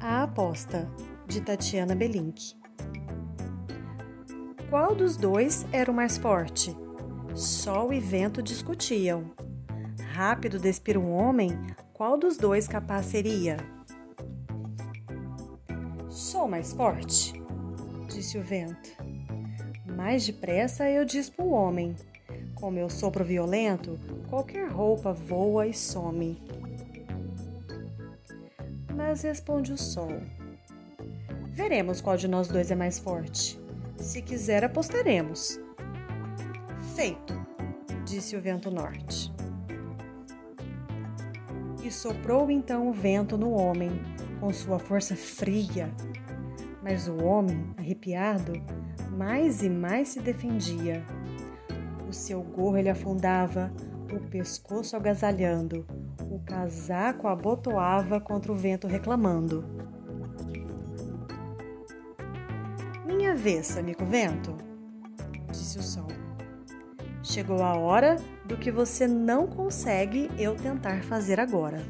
aposta, de Tatiana Belink. Qual dos dois era o mais forte? Sol e vento discutiam. Rápido despir um homem, qual dos dois capaz seria? Sou mais forte, disse o vento. Mais depressa eu dispo o homem. Com meu sopro violento, qualquer roupa voa e some. Mas responde o sol. Veremos qual de nós dois é mais forte. Se quiser, apostaremos. Feito, disse o vento norte. E soprou então o vento no homem, com sua força fria. Mas o homem, arrepiado, mais e mais se defendia. O seu gorro ele afundava, o pescoço agasalhando, o casaco abotoava contra o vento reclamando. Minha vez, amigo vento, disse o sol. Chegou a hora do que você não consegue eu tentar fazer agora.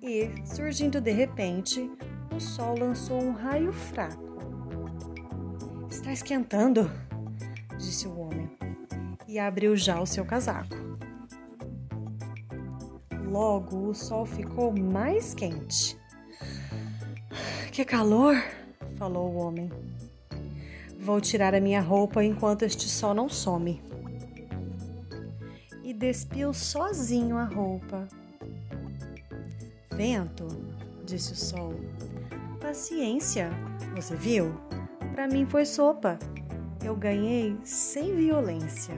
E, surgindo de repente, o sol lançou um raio fraco Está esquentando, disse o homem, e abriu já o seu casaco. Logo o sol ficou mais quente. Que calor! falou o homem. Vou tirar a minha roupa enquanto este sol não some. E despiu sozinho a roupa. Vento, disse o sol. Paciência, você viu? Para mim foi sopa. Eu ganhei sem violência.